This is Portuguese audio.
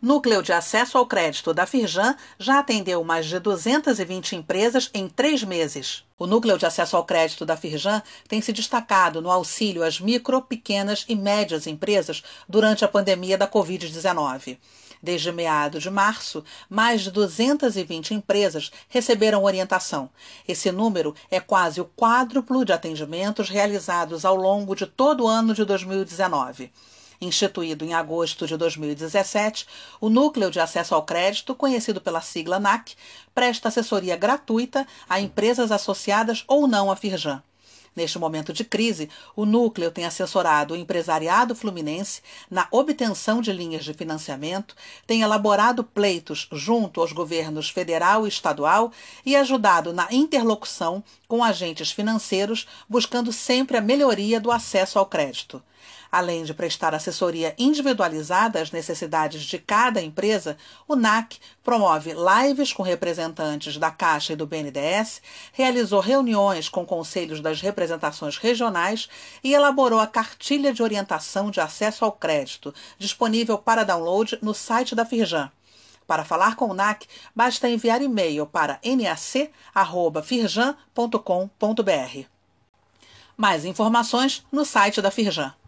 Núcleo de Acesso ao Crédito da Firjan já atendeu mais de 220 empresas em três meses. O Núcleo de Acesso ao Crédito da Firjan tem se destacado no auxílio às micro, pequenas e médias empresas durante a pandemia da Covid-19. Desde meados de março, mais de 220 empresas receberam orientação. Esse número é quase o quádruplo de atendimentos realizados ao longo de todo o ano de 2019. Instituído em agosto de 2017, o Núcleo de Acesso ao Crédito, conhecido pela sigla NAC, presta assessoria gratuita a empresas associadas ou não à Firjan. Neste momento de crise, o núcleo tem assessorado o empresariado fluminense na obtenção de linhas de financiamento, tem elaborado pleitos junto aos governos federal e estadual e ajudado na interlocução com agentes financeiros, buscando sempre a melhoria do acesso ao crédito. Além de prestar assessoria individualizada às necessidades de cada empresa, o NAC promove lives com representantes da Caixa e do BNDES, realizou reuniões com conselhos das representações regionais e elaborou a cartilha de orientação de acesso ao crédito, disponível para download no site da Firjan. Para falar com o NAC, basta enviar e-mail para nac.firjan.com.br. Mais informações no site da Firjan.